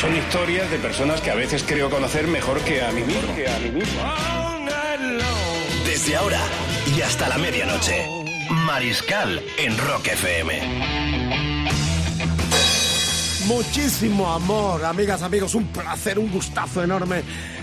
Son historias de personas que a veces creo conocer mejor que a mí mismo. Que a mí mismo. Desde ahora y hasta la medianoche, Mariscal en Rock FM. Muchísimo amor, amigas, amigos, un placer, un gustazo enorme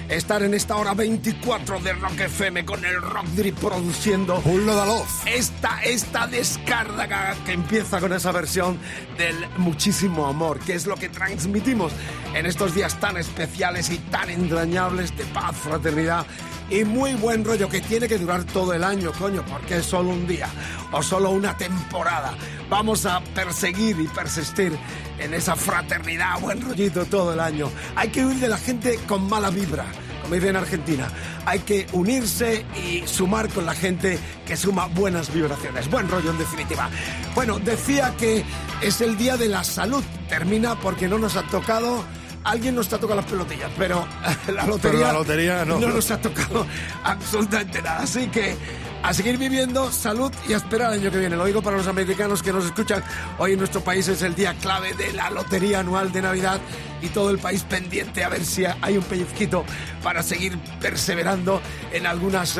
estar en esta hora 24 de Rock FM con el Rock Drip produciendo Julio Daloz. esta, esta descarga que empieza con esa versión del muchísimo amor, que es lo que transmitimos en estos días tan especiales y tan entrañables de paz, fraternidad y muy buen rollo que tiene que durar todo el año, coño, porque es solo un día o solo una temporada. Vamos a perseguir y persistir en esa fraternidad, buen rollito todo el año. Hay que huir de la gente con mala vibra como dicen en Argentina. Hay que unirse y sumar con la gente que suma buenas vibraciones. Buen rollo, en definitiva. Bueno, decía que es el día de la salud. Termina porque no nos ha tocado. Alguien nos ha tocado las pelotillas, pero la lotería, la lotería no. nos ha tocado absolutamente nada. Así que a seguir viviendo, salud y a esperar el año que viene. Lo digo para los americanos que nos escuchan. Hoy en nuestro país es el día clave de la lotería anual de Navidad y todo el país pendiente a ver si hay un pellizquito para seguir perseverando en algunos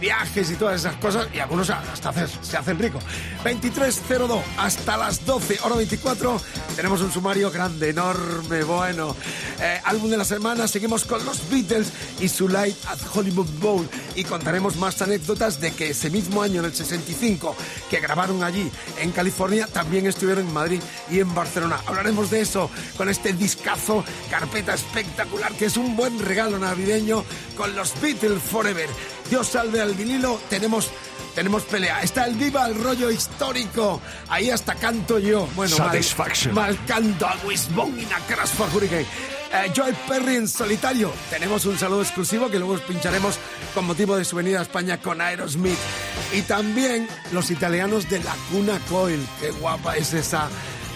viajes y todas esas cosas y algunos hasta se hacen ricos. 23.02 hasta las 12, hora 24, tenemos un sumario grande, enorme, bueno. Eh, álbum de la semana, seguimos con los Beatles y su Light at Hollywood Bowl y contaremos más anécdotas de que ese mismo año, en el 65, que grabaron allí en California, también estuvieron en Madrid y en Barcelona. Hablaremos de eso con este discazo, carpeta espectacular, que es un buen regalo navideño con los Beatles Forever. Dios salve al vinilo, tenemos... Tenemos pelea. Está el Viva el rollo histórico. Ahí hasta canto yo. Bueno, mal- Satisfaction. Mal, canto a Wisbon y a Crash for Hurricane. Eh, Joel Perry en solitario. Tenemos un saludo exclusivo que luego os pincharemos con motivo de su venida a España con Aerosmith. Y también los italianos de la Cuna Coil. Qué guapa es esa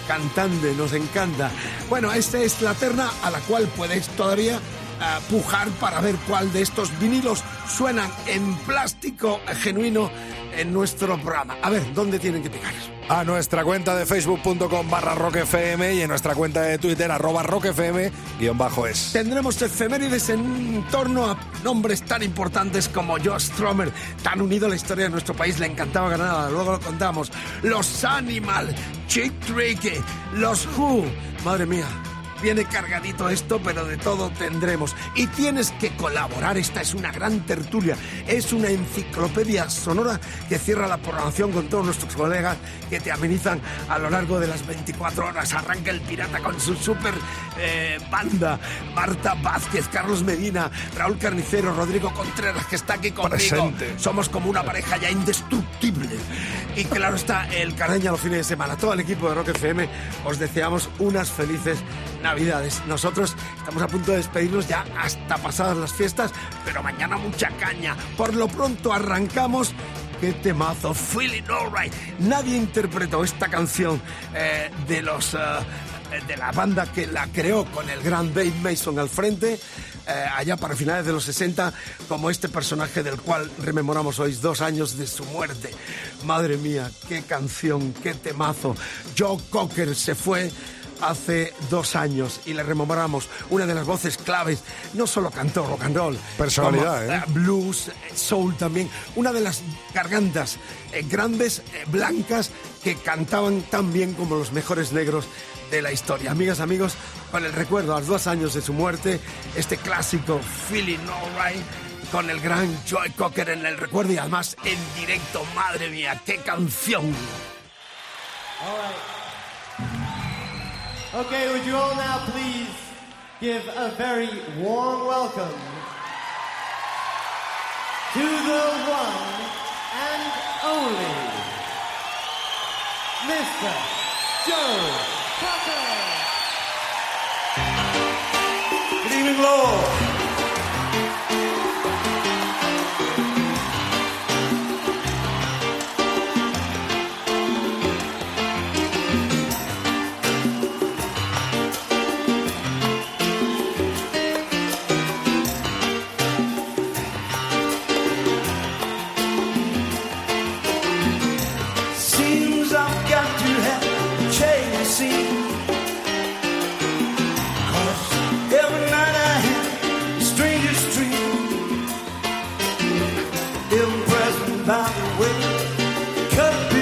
cantante, nos encanta. Bueno, esta es la terna a la cual podéis todavía eh, pujar para ver cuál de estos vinilos suenan en plástico genuino en nuestro programa. A ver, ¿dónde tienen que picar? A nuestra cuenta de facebook.com barra y en nuestra cuenta de Twitter arroba rockfm guion bajo es. Tendremos efemérides en torno a nombres tan importantes como Josh Stromer, tan unido a la historia de nuestro país, le encantaba Granada, luego lo contamos. Los Animal, Chick Trick, los Who, madre mía. Viene cargadito esto, pero de todo tendremos. Y tienes que colaborar. Esta es una gran tertulia. Es una enciclopedia sonora que cierra la programación con todos nuestros colegas que te amenizan a lo largo de las 24 horas. Arranca el pirata con su super eh, banda. Marta Vázquez, Carlos Medina, Raúl Carnicero, Rodrigo Contreras, que está aquí conmigo. Presente. Somos como una pareja ya indestructible. Y claro está el Cardeña los fines de semana. Todo el equipo de Rock FM os deseamos unas felices Navidades. Nosotros estamos a punto de despedirnos ya hasta pasadas las fiestas, pero mañana mucha caña. Por lo pronto arrancamos. ¡Qué temazo! Feeling Alright. Nadie interpretó esta canción eh, de los... eh, de la banda que la creó con el gran Dave Mason al frente, eh, allá para finales de los 60, como este personaje del cual rememoramos hoy dos años de su muerte. Madre mía, qué canción, qué temazo. Joe Cocker se fue hace dos años y le rememoramos una de las voces claves. No solo cantó rock and roll, Personalidad, como, ¿eh? blues, eh, soul también. Una de las gargantas eh, grandes, eh, blancas, que cantaban tan bien como los mejores negros de la historia. Amigas, amigos, con el recuerdo a los dos años de su muerte, este clásico Feeling Alright con el gran Joy Cocker en el recuerdo y además en directo. Madre mía, qué canción. Okay, would you all now please give a very warm welcome to the one and only Mr. Joe Cocker. Good evening, Lord. by the way. Could be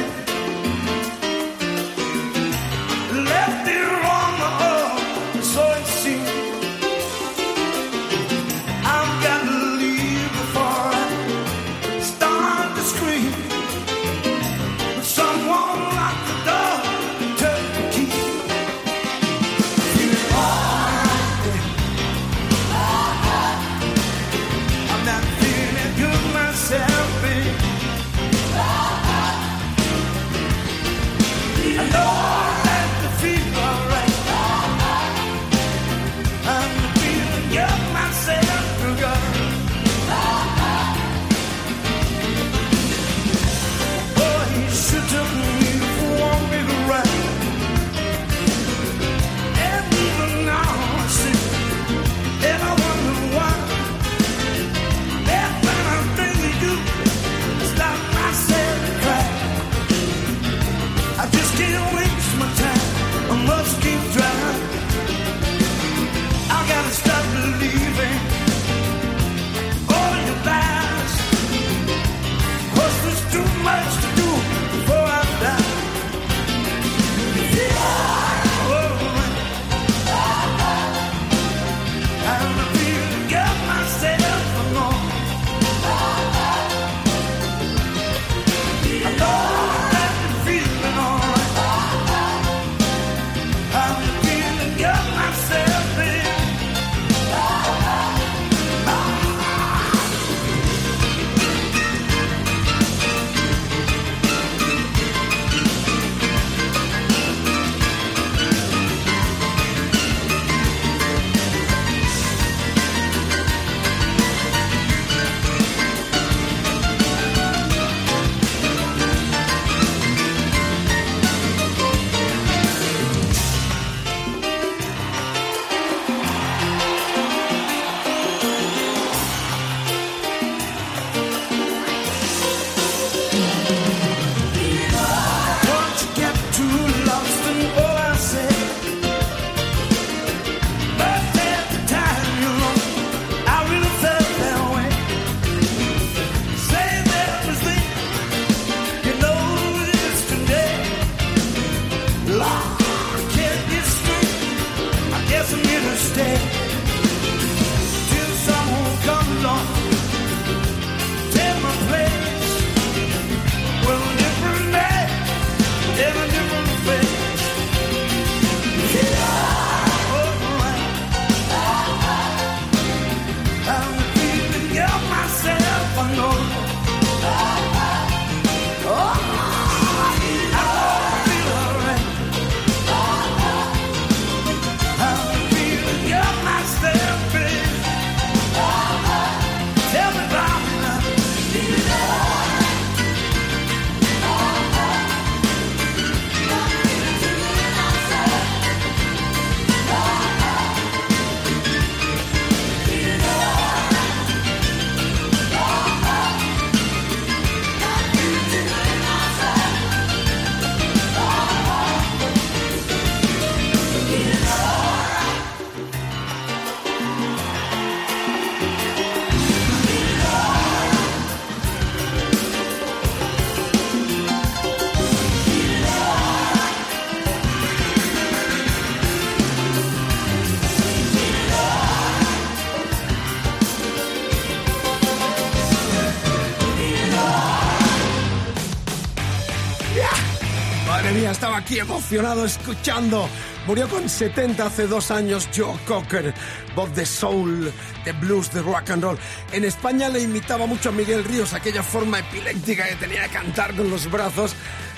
aquí emocionado escuchando. Murió con 70 hace dos años Joe Cocker, voz de soul, de blues, de rock and roll. En España le imitaba mucho a Miguel Ríos, aquella forma epiléptica que tenía de cantar con los brazos.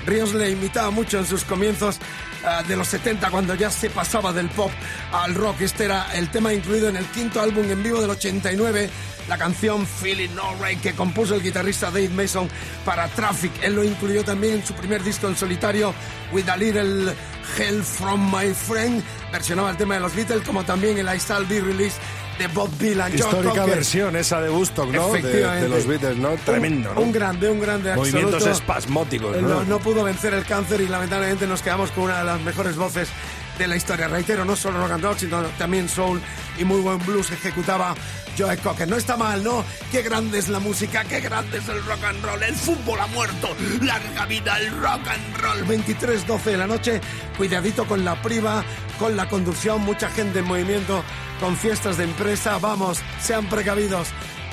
Ríos le imitaba mucho en sus comienzos ah, de los 70 cuando ya se pasaba del pop al rock. Este era el tema incluido en el quinto álbum en vivo del 89 la canción Feeling No Right que compuso el guitarrista Dave Mason para Traffic. Él lo incluyó también en su primer disco en solitario, With a Little Hell From My Friend. Versionaba el tema de los Beatles, como también el I Shall Be Released de Bob Dylan. Histórica versión esa de Woodstock, ¿no? De, Efectivamente. de los Beatles, ¿no? Tremendo, Un, ¿no? un grande, un grande Movimientos absoluto. espasmóticos, Eh, ¿no? No, no pudo vencer el cáncer y lamentablemente nos quedamos con una de las mejores voces de la historia. Reitero, no solo rock and roll, sino también soul y muy buen blues ejecutaba Joe Cocker. No está mal, ¿no? Qué grande es la música, qué grande es el rock and roll. El fútbol ha muerto. Larga vida el rock and roll. 23-12 de la noche. Cuidadito con la priva, con la conducción. Mucha gente en movimiento, con fiestas de empresa. Vamos, sean precavidos.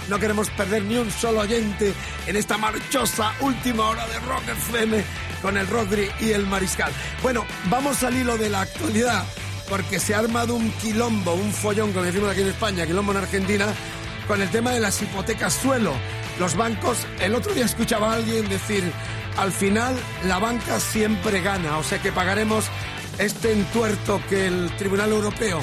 No queremos perder ni un solo oyente en esta marchosa última hora de Rock FM con el Rodri y el Mariscal. Bueno, vamos al hilo de la actualidad, porque se ha armado un quilombo, un follón, como decimos aquí en España, quilombo en Argentina, con el tema de las hipotecas suelo. Los bancos, el otro día escuchaba a alguien decir, al final la banca siempre gana, o sea que pagaremos este entuerto que el Tribunal Europeo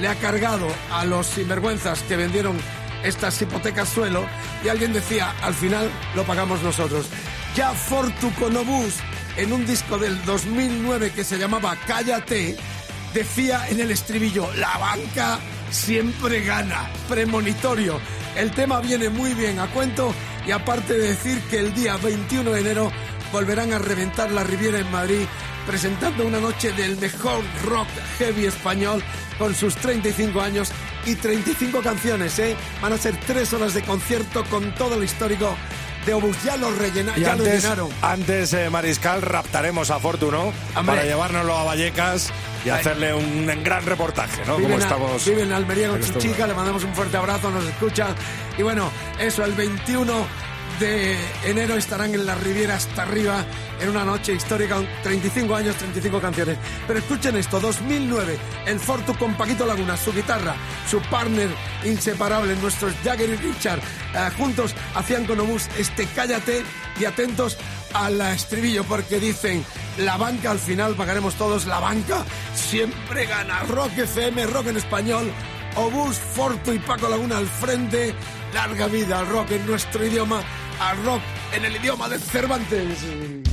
le ha cargado a los sinvergüenzas que vendieron estas hipotecas suelo y alguien decía, al final lo pagamos nosotros. Ya Fortuconobus, en un disco del 2009 que se llamaba Cállate, decía en el estribillo, la banca siempre gana, premonitorio. El tema viene muy bien a cuento y aparte de decir que el día 21 de enero volverán a reventar la Riviera en Madrid presentando una noche del mejor rock heavy español con sus 35 años y 35 canciones, ¿eh? Van a ser tres horas de concierto con todo el histórico de Obus. Ya lo, rellena, Y ya lo antes, llenaron. antes eh, Mariscal, raptaremos a Fortuno para llevárnoslo a Vallecas y hacerle un gran reportaje, ¿no? Como Viven, a- estamos. vive en Almería con en su chica, le mandamos un fuerte abrazo, nos escucha. Y bueno, eso, el 21 enero estarán en la Riviera hasta arriba en una noche histórica, con 35 años, 35 canciones. Pero escuchen esto, 2009, el Fortu con Paquito Laguna, su guitarra, su partner inseparable, nuestros Jagger y Richard, eh, juntos hacían con Obús este Cállate y atentos al estribillo porque dicen la banca al final pagaremos todos la banca siempre gana Rock FM Rock en español Obús Fortu y Paco Laguna al frente larga vida al rock en nuestro idioma al rock en el idioma de Cervantes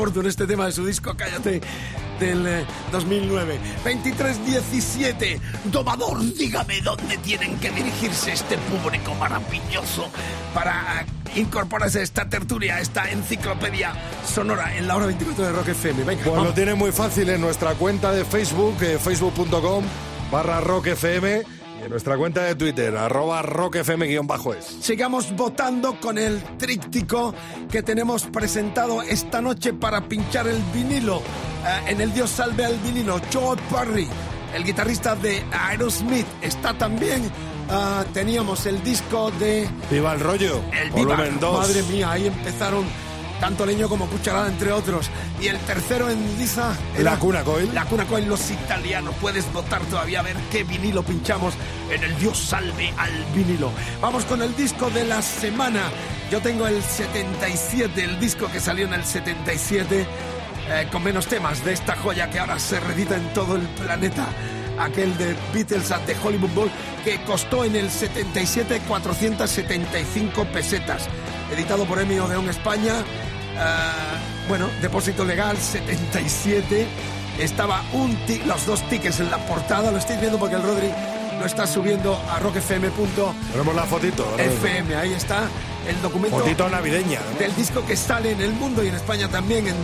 Fortune este tema de su disco Cállate del eh, 2009. 23-17, Domador, dígame dónde tienen que dirigirse este público maravilloso para eh, incorporarse a esta tertulia, a esta enciclopedia sonora en la hora 24 de Rock FM. Venga, Pues lo tiene muy fácil en nuestra cuenta de Facebook, eh, facebook.com barra rockfm y en nuestra cuenta de Twitter, arroba rockfm guion bajo es. Sigamos votando con el tríptico que tenemos presentado esta noche para pinchar el vinilo. Eh, en el Dios salve al vinilo, Joe Perry, el guitarrista de Aerosmith, está también. Ah, teníamos el disco de Viva el rollo, El Viva. volumen 2. Madre mía, ahí empezaron tanto leño como cucharada, entre otros. Y el tercero en Liza. La Cuna Coil. La Cuna Coil, los italianos. Puedes votar todavía a ver qué vinilo pinchamos en el Dios salve al vinilo. Vamos con el disco de la semana. Yo tengo el 77, el disco que salió en el 77, eh, con menos temas de esta joya que ahora se redita en todo el planeta aquel de Beatles at the Hollywood Bowl, que costó en el 77 475 pesetas. Editado por Emmy Odeón España. ah, bueno, depósito legal 77. Estaba un los dos tickets en la portada. Lo estáis viendo porque el Rodri lo está subiendo a rockfm.fm. Tenemos la fotito. mismo. Ahí está el documento Fotito navideña. ¿no? del disco que sale en el mundo y en España también en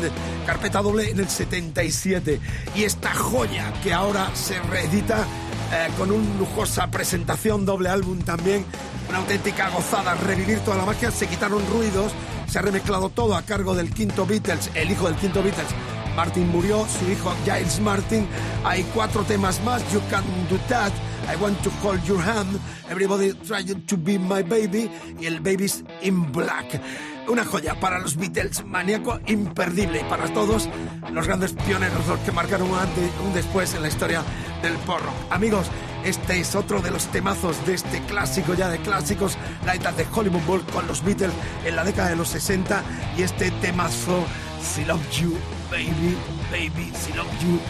carpeta doble en el 77 y esta joya que ahora se reedita eh, con una lujosa presentación doble álbum también una auténtica gozada revivir toda la magia se quitaron ruidos se ha remezclado todo a cargo del quinto Beatles el hijo del quinto Beatles Martin murió, su hijo Giles Martin. Hay cuatro temas más. You Can Do That. I Want to Hold Your Hand. Everybody Trying to Be My Baby. Y el Baby's in Black. Una joya para los Beatles, maníaco imperdible. Y para todos los grandes pioneros, los que marcaron un antes un después en la historia del porro. Amigos, este es otro de los temazos de este clásico ya de clásicos, la edad de Hollywood Bowl con los Beatles en la década de los 60 y este temazo Si Love You, Baby, Baby, Si Love You,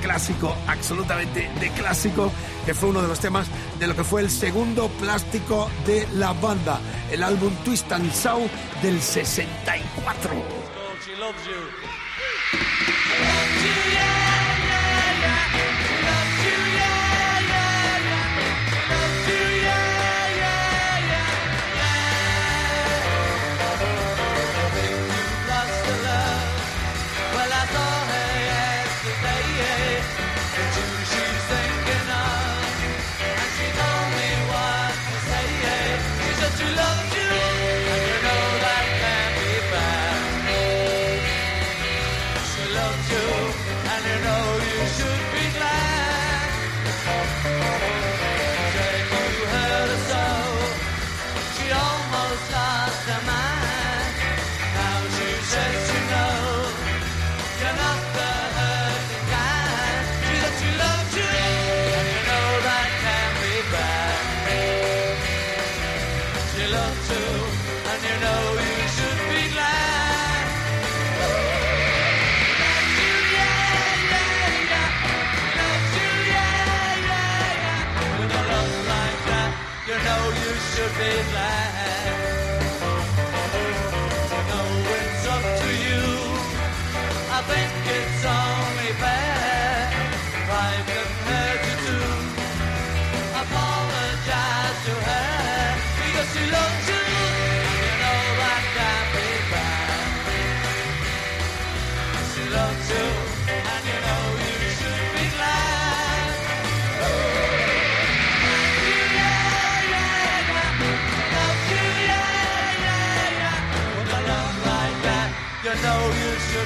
clásico, absolutamente de clásico, que fue uno de los temas de lo que fue el segundo plástico de la banda, el álbum Twist and Shout del 64.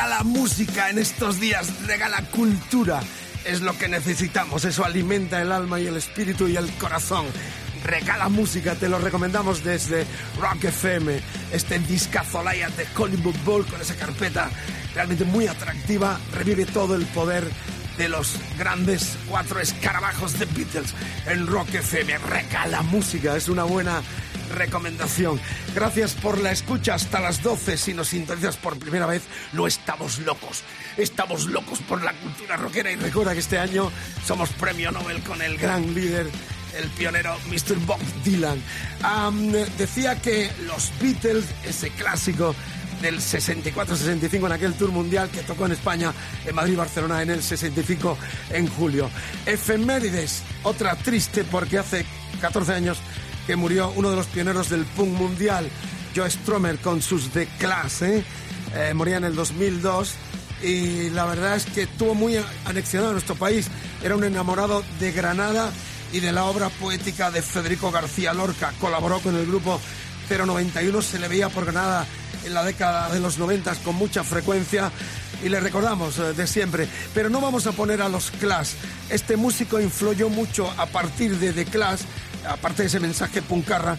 Regala música en estos días, regala cultura. Es lo que necesitamos, eso alimenta el alma y el espíritu y el corazón. Regala música, te lo recomendamos desde Rock FM, este discazo Lion de Hollywood Bowl con esa carpeta realmente muy atractiva, revive todo el poder de los grandes cuatro escarabajos de Beatles en Rock FM. Recala música, es una buena recomendación. Gracias por la escucha hasta las 12. Si nos sintonizas por primera vez, no estamos locos. Estamos locos por la cultura rockera y recuerda que este año somos premio Nobel con el gran líder el pionero Mr. Bob Dylan. Am, decía que los Beatles, ese clásico del 64-65 en aquel tour mundial que tocó en España, en Madrid Barcelona en el 65 en julio. Efemérides, otra triste porque hace 14 años que murió uno de los pioneros del punk mundial, Joe Stromer, con sus The Clash. ¿eh? Eh, moría en el 2002 y la verdad es que estuvo muy anexionado a nuestro país. Era un enamorado de Granada y de la obra poética de Federico García Lorca. Colaboró con el grupo 091, se le veía por Granada en la década de los 90 con mucha frecuencia y le recordamos eh, de siempre. Pero no vamos a poner a los Clash. Este músico influyó mucho a partir de The Clash, aparte de ese mensaje puncarra,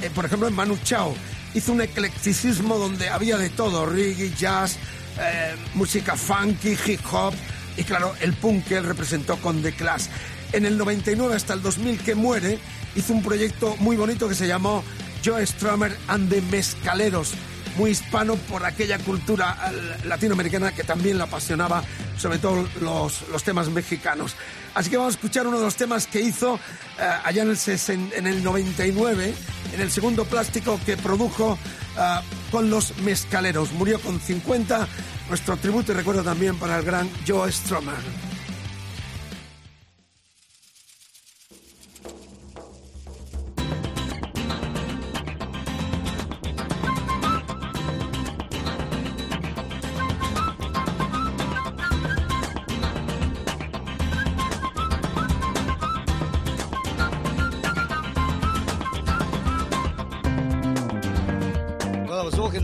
eh, por ejemplo en Manu Chao. Hizo un eclecticismo donde había de todo, reggae, jazz, eh, música funky, hip hop y claro, el punk que él representó con The Clash. En el 99 hasta el 2000 que muere, hizo un proyecto muy bonito que se llamó Joe Strummer and the Mezcaleros, muy hispano por aquella cultura eh, latinoamericana que también le apasionaba, sobre todo los, los temas mexicanos. Así que vamos a escuchar uno de los temas que hizo eh, allá en el, en el 99, en el segundo plástico que produjo eh, con los mezcaleros. Murió con 50. Nuestro tributo y recuerdo también para el gran Joe Strummer.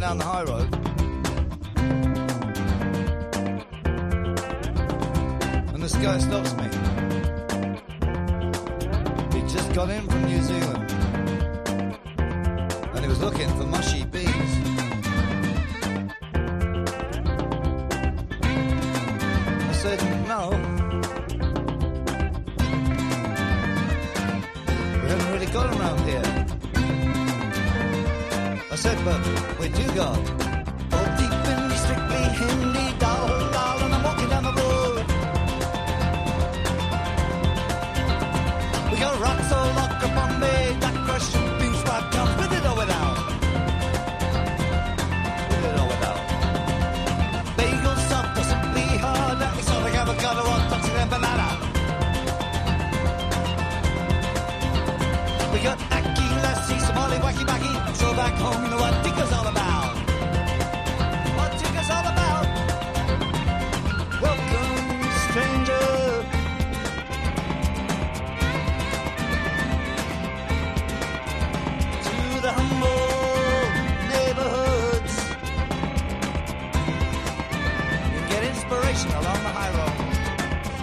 Down the high road. And this guy stops me. He just got in from New Zealand. And he was looking for mushy bees. I said, no. We haven't really got 'em around here. I said, but we do got. All deep in the strictly Hindi So back home, you know what Tigger's all about. What Tigger's all about. Welcome, stranger. To the humble neighborhoods. You get inspiration along the high road.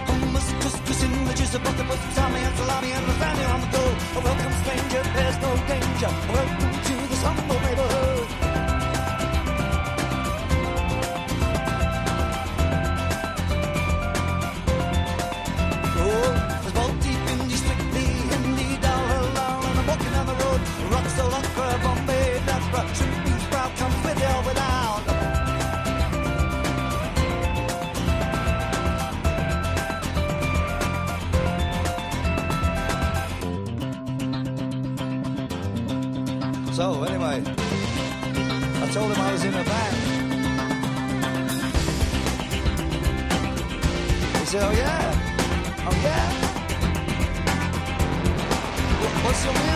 Hummus, couscous, images of with salami and salami and lasagna on the go. A welcome stranger, there's no danger. Welcome to this It's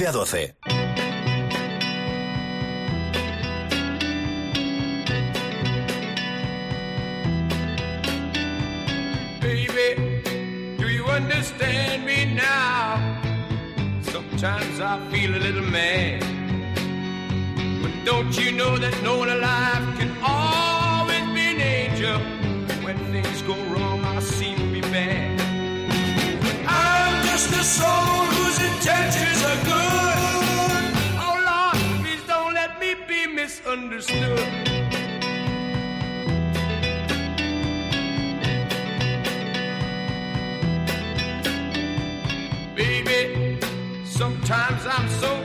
11 a 12.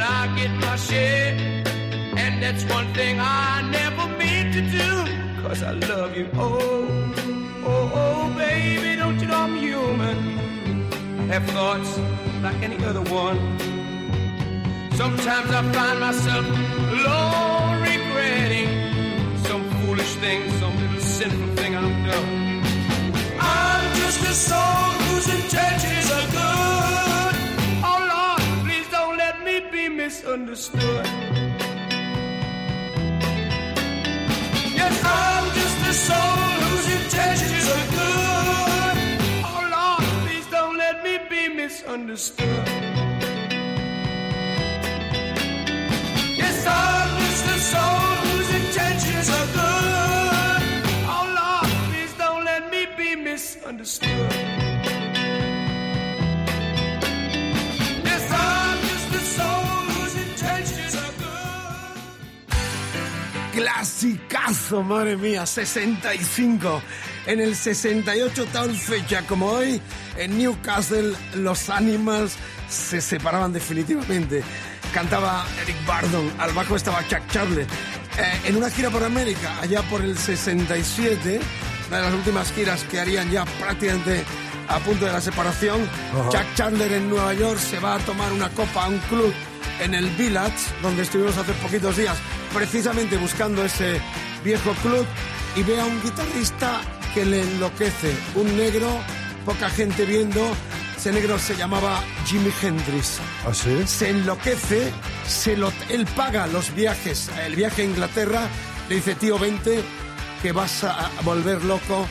and I get my share. And that's one thing I never mean to do, cause I love you. Oh, oh, oh, baby, don't you know I'm human? Have thoughts like any other one. Sometimes I find myself alone regretting some foolish thing, some little sinful thing I've done. I'm just a soul whose intentions misunderstood. Yes, I'm just a soul whose intentions are good. Oh Lord, please don't let me be misunderstood. Yes, I'm just a soul whose intentions are good. Oh Lord, please don't let me be misunderstood. Clasicazo, madre mía, 65. En el 68, tal fecha como hoy, en Newcastle, los Animals se separaban definitivamente. Cantaba Eric Bardon, al bajo estaba Chuck Charlie. Eh, en una gira por América, allá por el 67, una de las últimas giras que harían ya prácticamente a punto de la separación, Ajá. Chuck Chandler en Nueva York se va a tomar una copa a un club en el Village, donde estuvimos hace poquitos días, precisamente buscando ese viejo club, y ve a un guitarrista que le enloquece, un negro, poca gente viendo, ese negro se llamaba Jimi Hendrix. ¿Ah, sí? Se enloquece, se lo, él paga los viajes, el viaje a Inglaterra, le dice, tío, vente, que vas a volver loco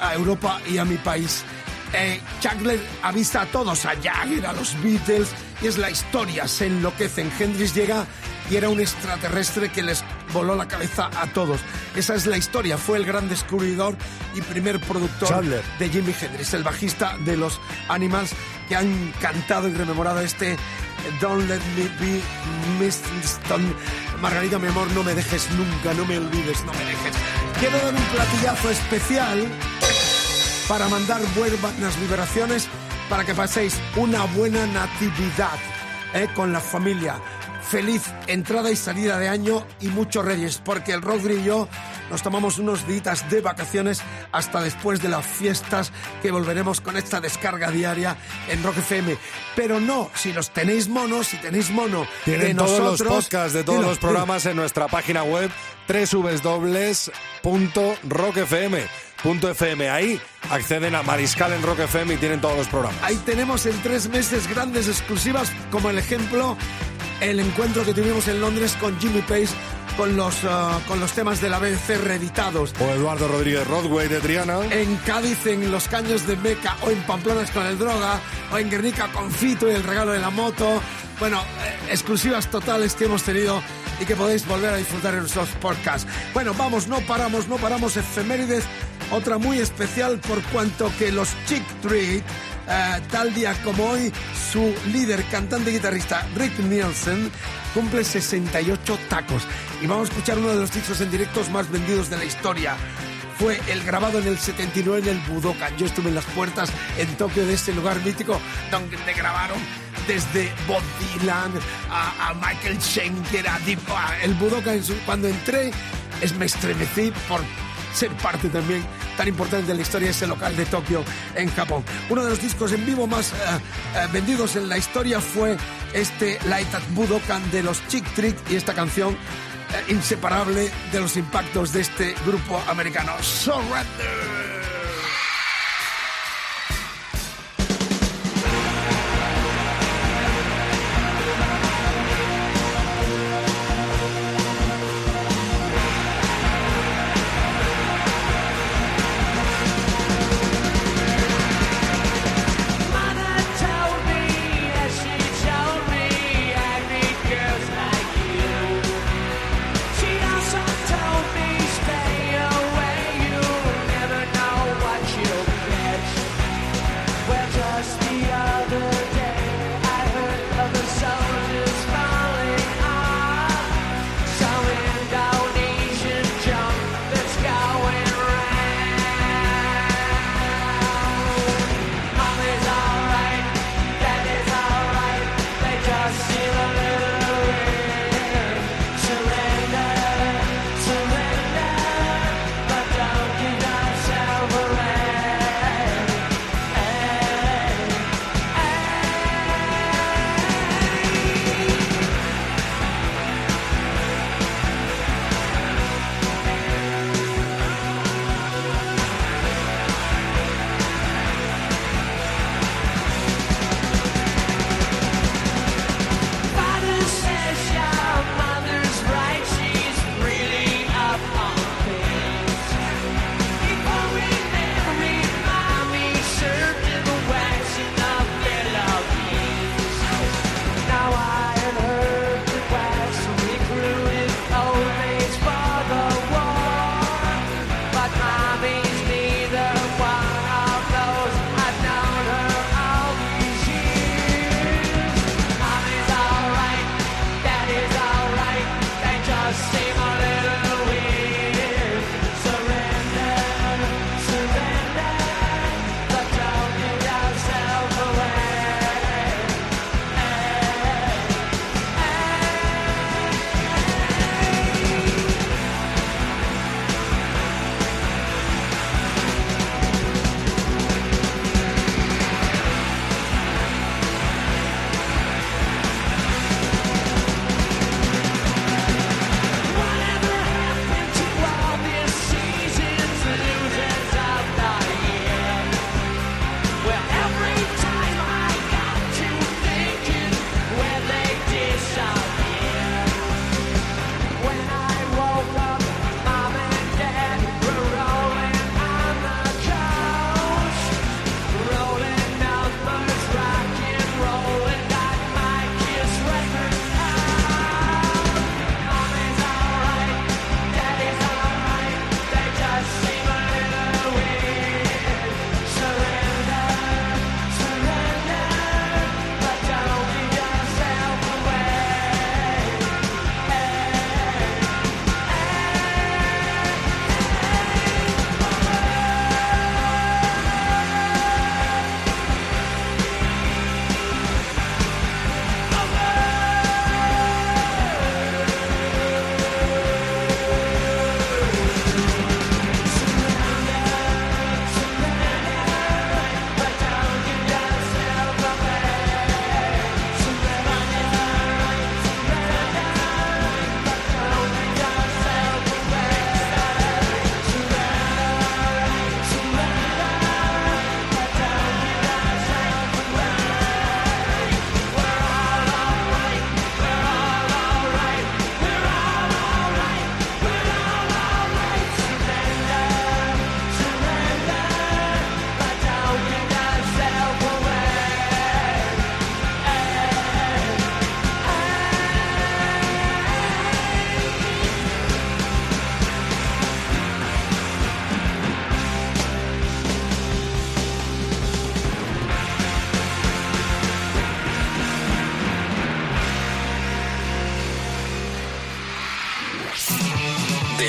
a Europa y a mi país. Eh, Chuckler avista a todos, a Jagger, a los Beatles, y es la historia, se enloquecen. Hendrix llega y era un extraterrestre que les voló la cabeza a todos. Esa es la historia, fue el gran descubridor y primer productor Chandler. de Jimi Hendrix, el bajista de los Animals, que han cantado y rememorado este Don't Let Me Be Missed. Margarita, mi amor, no me dejes nunca, no me olvides, no me dejes. Quiero dar un platillazo especial para mandar buenas vibraciones para que paséis una buena natividad eh, con la familia. Feliz entrada y salida de año y muchos reyes, porque el Rodri y yo nos tomamos unos días de vacaciones hasta después de las fiestas que volveremos con esta descarga diaria en Rock FM. Pero no, si los tenéis monos, si tenéis mono de Tienen todos nosotros... los podcasts de todos Dilo, los programas en nuestra página web www.rockfm.fm. Ahí acceden a Mariscal en Rock FM y tienen todos los programas. Ahí tenemos en tres meses grandes exclusivas, como el ejemplo, el encuentro que tuvimos en Londres con Jimmy Page, con los, ah, con los temas de la BBC reeditados. O Eduardo Rodríguez Rodway de Triana. En Cádiz, en los caños de Meca, o en Pamplona con el Droga, o en Guernica con Fito y el regalo de la moto. Bueno, eh, exclusivas totales que hemos tenido y que podéis volver a disfrutar en nuestros podcasts. Bueno, vamos, no paramos, no paramos, efemérides. Otra muy especial por cuanto que los Chick Trick, eh, tal día como hoy, su líder, cantante y guitarrista Rick Nielsen, cumple 68 tacos. Y vamos a escuchar uno de los discos en directos más vendidos de la historia. Fue el grabado en el 79 en el Budokan. Yo estuve en las puertas en Tokio de este lugar mítico donde grabaron desde Bob Dylan a, Michael Schenker, a Deep, el Budokan. Cuando entré, es, me estremecí por ser parte también tan importante de la historia de ese local de Tokio en Japón. Uno de los discos en vivo más eh, eh, vendidos en la historia fue este Light at Budokan de los Chick Trick y esta canción eh, inseparable de los impactos de este grupo americano. Surrender.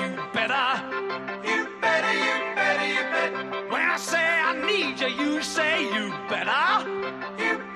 you better. You better, you better, you better. When I say I need you, you say you better. You better.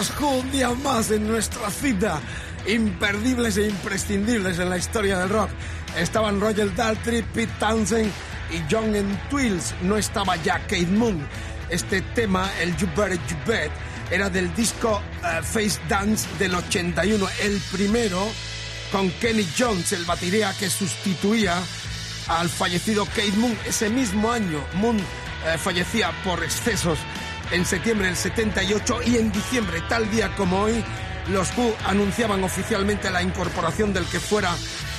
Un día más en nuestra cita. Imperdibles e imprescindibles en la historia del rock. Estaban Roger Daltrey, Pete Townsend y John Entwills. No estaba ya Kate Moon. Este tema, el You Better You Bet, era del disco eh, Face Dance del 81. El primero con Kenny Jones, el batería que sustituía al fallecido Kate Moon. Ese mismo año, Moon eh, fallecía por excesos en septiembre del 78 y en diciembre, tal día como hoy, los Who anunciaban oficialmente la incorporación del que fuera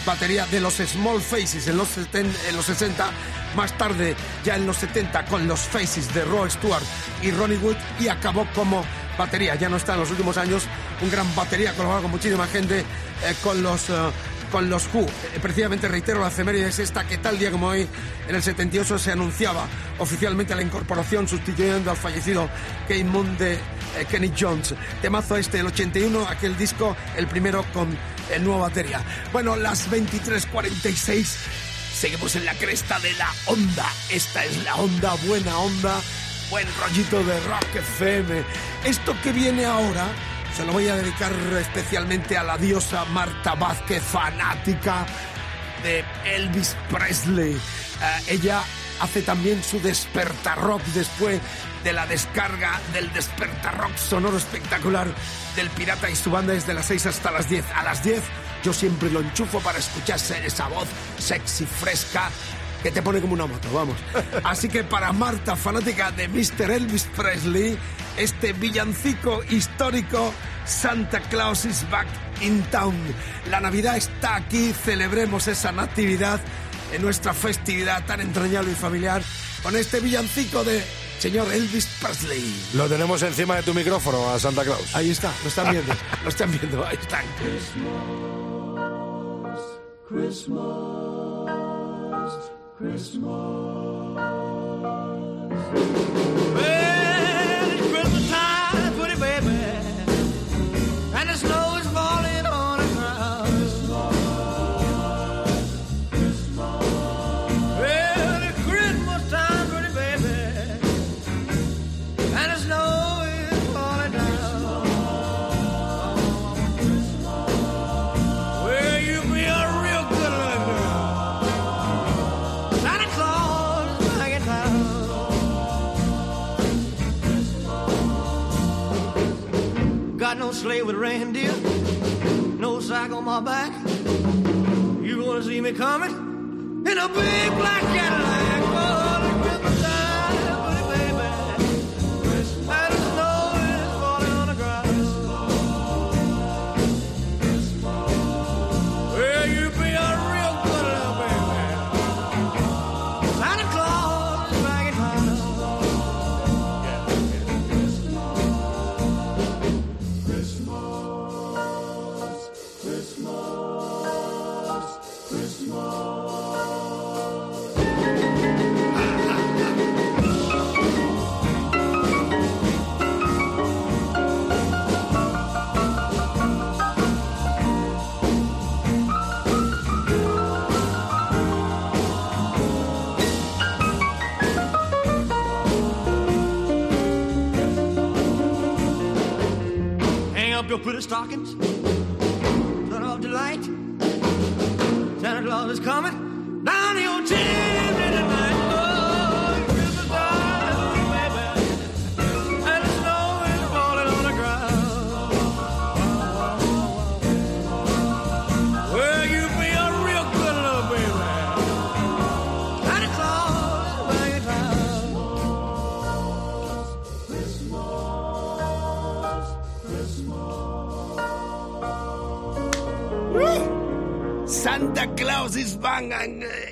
batería de los Small Faces en los, seten- en los 60, más tarde ya en los 70 con los Faces de Roy Stewart y Ronnie Wood y acabó como batería, ya no está en los últimos años, un gran batería colaborado con muchísima gente eh, con los... eh, con los Who. Eh, Precisamente reitero la efeméride es esta que tal día como hoy, en el 78, se anunciaba oficialmente la incorporación sustituyendo al fallecido Kate Moon de eh, Kenny Jones. Temazo este, el 81, aquel disco, el primero con el nuevo batería. Bueno, las 23.46, seguimos en la cresta de la onda. Esta es la onda, buena onda, buen rollito de Rock FM. Esto que viene ahora se lo voy a dedicar especialmente a la diosa Marta Vázquez, fanática de Elvis Presley. Eh, ella hace también su despertar rock después de la descarga del despertar rock sonoro espectacular del Pirata y su banda desde las 6 hasta las 10. A las 10 yo siempre lo enchufo para escucharse esa voz sexy, fresca, que te pone como una moto, vamos. Así que para Marta, fanática de Mr. Elvis Presley, este villancico histórico Santa Claus is back in town. La Navidad está aquí, celebremos esa natividad en nuestra festividad tan entrañable y familiar con este villancico de señor Elvis Presley. Lo tenemos encima de tu micrófono a Santa Claus. Ahí está, lo están viendo, lo están viendo, ahí están. Well, no sleigh with reindeer, no sack on my back. You gonna see me coming in a big black Cadillac. Your pretty stockings. Turn off the light. Santa Claus is coming Santa Claus is bang and, eh,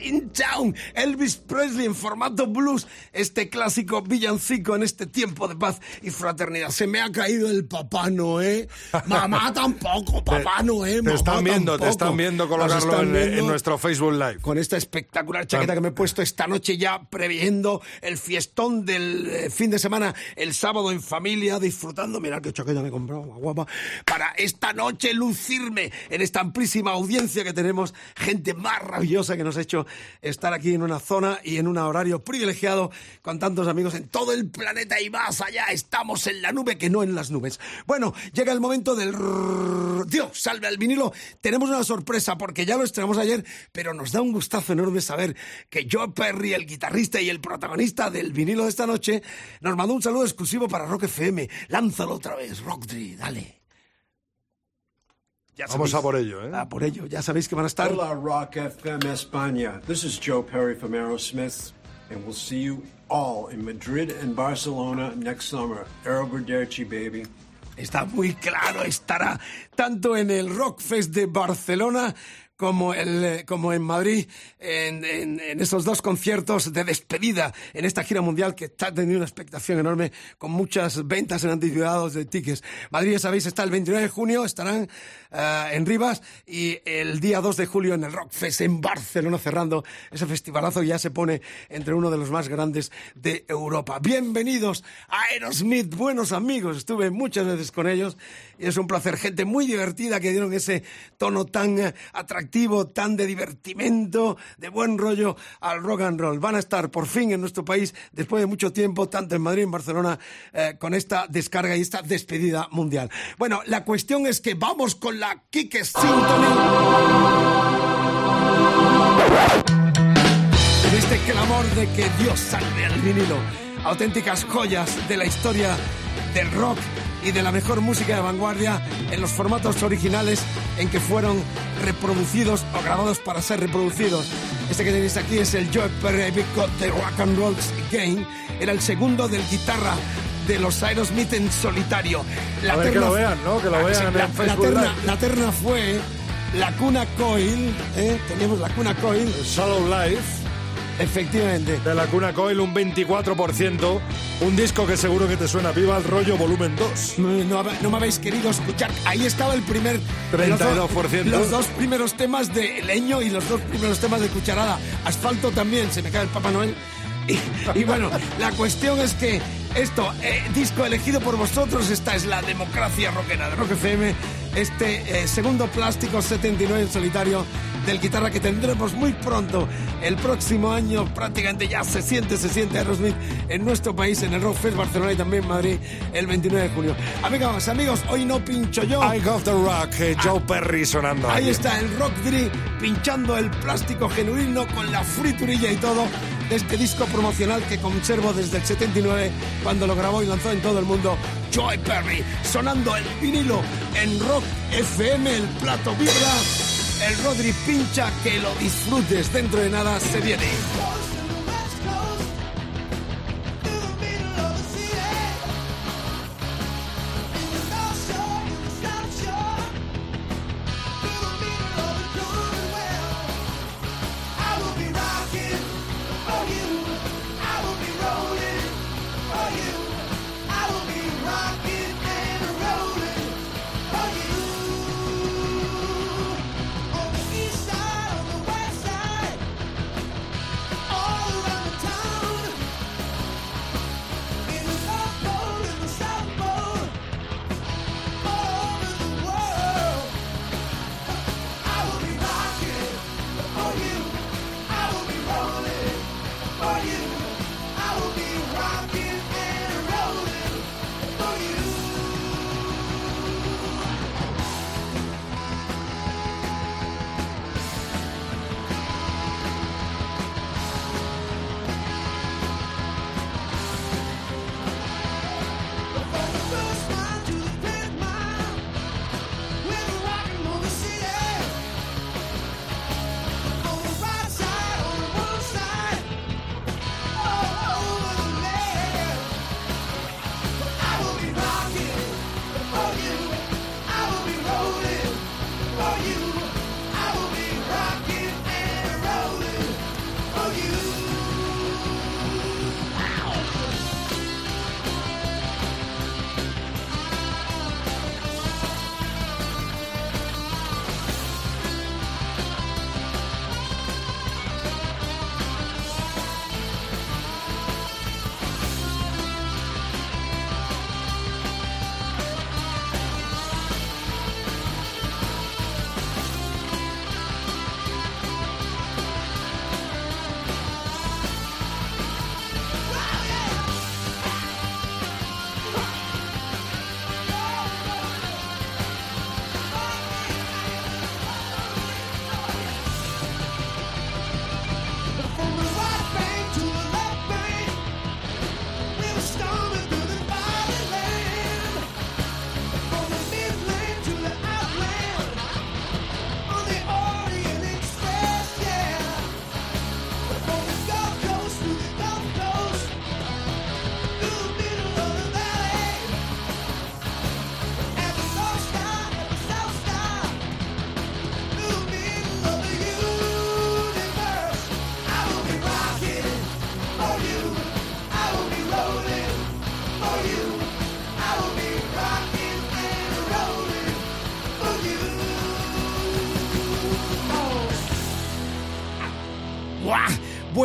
Elvis Presley en formato blues. Este clásico villancico en este tiempo de paz y fraternidad. Se me ha caído el Papá Noé. Mamá tampoco, Papá Noé. Te mamá están viendo, te tampoco. están viendo colocarlo están en, viendo en nuestro Facebook Live. con esta espectacular chaqueta que me he puesto esta noche ya previendo el fiestón del eh, fin de semana, el sábado en familia, disfrutando, mirad qué chaqueta me he comprado, guapa, para esta noche lucirme en esta amplísima audiencia que tenemos, gente gente maravillosa que nos ha hecho estar aquí en una zona y en un horario privilegiado con tantos amigos en todo el planeta y más allá. Estamos en la nube que no en las nubes. Bueno, llega el momento del... Dios, salve al vinilo. Tenemos una sorpresa porque ya lo estrenamos ayer, pero nos da un gustazo enorme saber que Joe Perry, el guitarrista y el protagonista del vinilo de esta noche, nos mandó un saludo exclusivo para Rock FM. Lánzalo otra vez, Rocktree, dale. Ya Vamos sabéis- a por ello, ¿eh? a por ello, ya sabéis que van a estar. Hola, Rock FM España. This is Joe Perry from Aerosmith, and we'll see you all in Madrid and Barcelona next summer. Aeroverderci, baby. Está muy claro, estará tanto en el Rock Fest de Barcelona como, el, eh, como en Madrid, en, en- en esos dos conciertos de despedida en esta gira mundial que está teniendo una expectación enorme con muchas ventas en anticipados de tickets. Madrid, ya sabéis, está el 29 de junio, estarán eh, en Rivas y el día 2 de julio en el Rock Fest en Barcelona cerrando ese festivalazo que ya se pone entre uno de los más grandes de Europa. Bienvenidos a Aerosmith, buenos amigos, estuve muchas veces con ellos y es un placer, gente muy divertida que dieron ese tono tan eh, atractivo, tan de divertimento, de buen rollo al rock and roll. Van a estar por fin en nuestro país después de mucho tiempo, tanto en Madrid en Barcelona, eh, con esta descarga y esta despedida mundial. Bueno, la cuestión es que vamos con la Kike Symphony. Este clamor de que Dios salve al vinilo. Auténticas joyas de la historia del rock y de la mejor música de vanguardia en los formatos originales en que fueron reproducidos o grabados para ser reproducidos. Este que tenéis aquí es el Joe Perry Big de Rock and Roll Game. Era el segundo del guitarra de los Aerosmith en solitario. A ver, que lo vean, ¿no? Que lo Ah, vean en la, Facebook la terna, la terna fue la cuna Coil, ¿eh? teníamos la cuna Coil. Shallow Life. Efectivamente. De la Cuna Coil, un 24%. Un disco que seguro que te suena. Viva el rollo volumen 2. No, no, no me habéis querido escuchar. Ahí estaba el primer. 32%. Los dos, los dos primeros temas de Leño y los dos primeros temas de Cucharada. Asfalto también, se me cae el Papá Noel. Y, y bueno, la cuestión es que esto, eh, disco elegido por vosotros, esta es la democracia rockera de Rock FM. Este eh, segundo plástico 79 en solitario del guitarra que tendremos muy pronto. El próximo año prácticamente ya se siente, se siente Aerosmith en nuestro país, en el Rock Fest Barcelona y también Madrid el 29 de junio. Amigos, amigos, hoy no pincho yo. I Got the Rock, eh, Joe Perry sonando. Ahí está el Rock Dri pinchando el plástico genuino con la friturilla y todo este disco promocional que conservo desde el 79 cuando lo grabó y lanzó en todo el mundo Joy Perry sonando el vinilo en Rock FM el plato vibra el Rodri pincha que lo disfrutes dentro de nada se viene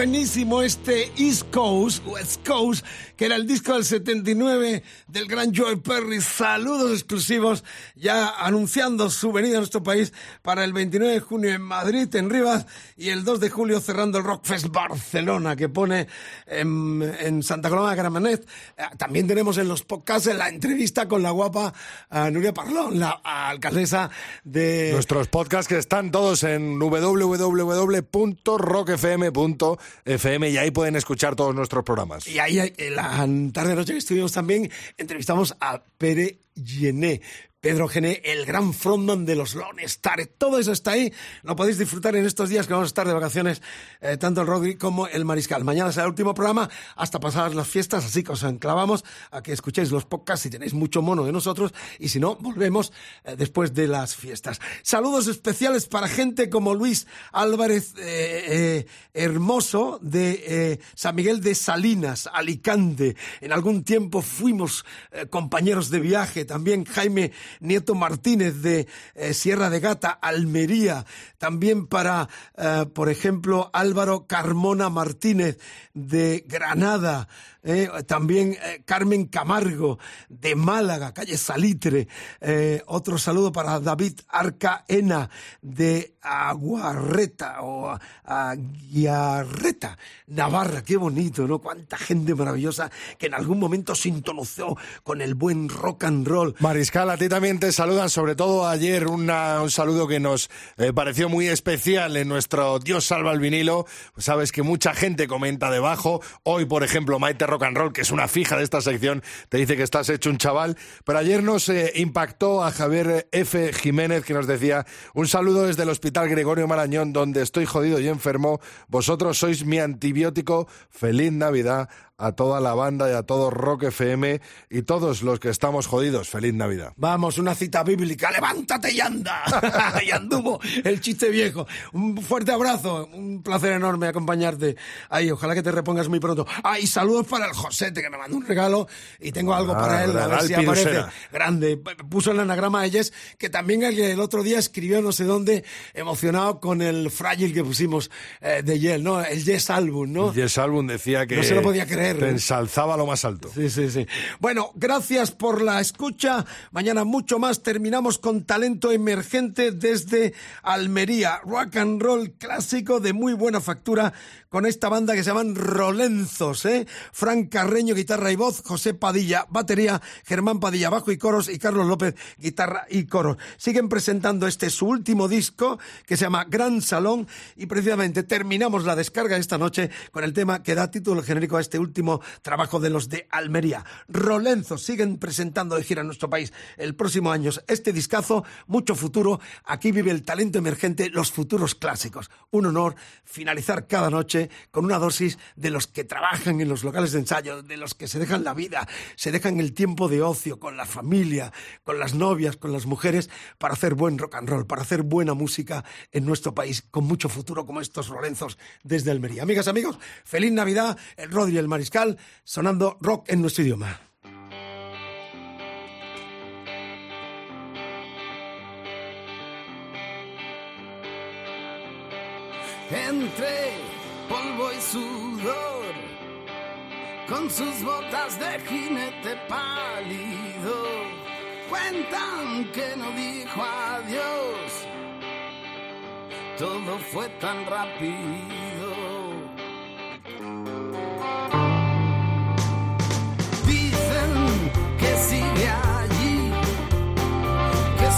Buenísimo este East Coast, West Coast, que era el disco del 79 del gran Joel Perry. Saludos exclusivos, ya anunciando su venida a nuestro país para el 29 de junio en Madrid, en Rivas, y el 2 de julio cerrando el Rockfest Barcelona, que pone en, Santa Coloma de Gramenet. Eh, También tenemos en los podcasts la entrevista con la guapa eh, Nuria Parlón, la alcaldesa de... Nuestros podcasts que están todos en www.rockfm.fm y ahí pueden escuchar todos nuestros programas. Y ahí, en la tarde-noche que estuvimos también, entrevistamos a Pere Gené. Pedro Gené, el gran frontman de los Lone Star. Todo eso está ahí. Lo podéis disfrutar en estos días que vamos a estar de vacaciones, eh, tanto el Rodri como el Mariscal. Mañana será el último programa hasta pasadas las fiestas, así que os enclavamos a que escuchéis los podcasts si tenéis mucho mono de nosotros y si no, volvemos eh, después de las fiestas. Saludos especiales para gente como Luis Álvarez eh, Hermoso de San Miguel de Salinas, Alicante. En algún tiempo fuimos compañeros de viaje. También Jaime Nieto Martínez de eh, Sierra de Gata, Almería. También para, eh, por ejemplo, Álvaro Carmona Martínez de Granada. Eh, también eh, Carmen Camargo de Málaga, calle Salitre. Eh, otro saludo para David Arcaena de Aguarreta o Aguiarreta, Navarra. Qué bonito, ¿no? Cuánta gente maravillosa que en algún momento sintonizó con el buen rock and roll. Mariscal, a ti también te saludan, sobre todo ayer un saludo que nos pareció muy especial en nuestro Dios salva el vinilo. Sabes que mucha gente comenta debajo. Hoy, por ejemplo, Maite Rock and Roll, que es una fija de esta sección, te dice que estás hecho un chaval. Pero ayer nos eh, impactó a Javier F. Jiménez, que nos decía un saludo desde el Hospital Gregorio Marañón, donde estoy jodido y enfermo. Vosotros sois mi antibiótico. Feliz Navidad a toda la banda y a todo Rock FM y todos los que estamos jodidos. Feliz Navidad. Vamos, una cita bíblica. ¡Levántate y anda! y anduvo el chiste viejo. Un fuerte abrazo. Un placer enorme acompañarte. Ahí, ojalá que te repongas muy pronto. Ah, y saludos para el Josete, que me mandó un regalo y tengo algo Ah, para él. A ver si aparece. pirusera. Grande. Puso el anagrama a Yes, que también el, el otro día escribió no sé dónde, emocionado con el frágil que pusimos eh, de Yel, ¿no? El Yes Album, ¿no? Yes Album decía que No se lo podía creer, te ¿no? ensalzaba lo más alto. Sí, sí, sí. Bueno, gracias por la escucha. Mañana mucho más. Terminamos con talento emergente desde Almería. Rock and roll clásico de muy buena factura con esta banda que se llaman Rolenzos, ¿eh? Fran Carreño, guitarra y voz, José Padilla, batería, Germán Padilla, bajo y coros y Carlos López, guitarra y coros. Siguen presentando este su último disco que se llama Gran Salón y precisamente terminamos la descarga esta noche con el tema que da título genérico a este último trabajo de los de Almería. Rolenzos siguen presentando de gira en nuestro país el próximo año este discazo, mucho futuro. Aquí vive el talento emergente, los futuros clásicos. Un honor finalizar cada noche con una dosis de los que trabajan en los locales de ensayo, de los que se dejan la vida, se dejan el tiempo de ocio con la familia, con las novias, con las mujeres, para hacer buen rock and roll, para hacer buena música en nuestro país, con mucho futuro como estos Lorenzos desde Almería. Amigas, amigos, feliz Navidad, el Rodri y el Sonando rock en nuestro idioma. entre polvo y sudor, con sus botas de jinete pálido, cuentan que no dijo adiós, todo fue tan rápido. Sigue allí, que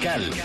12,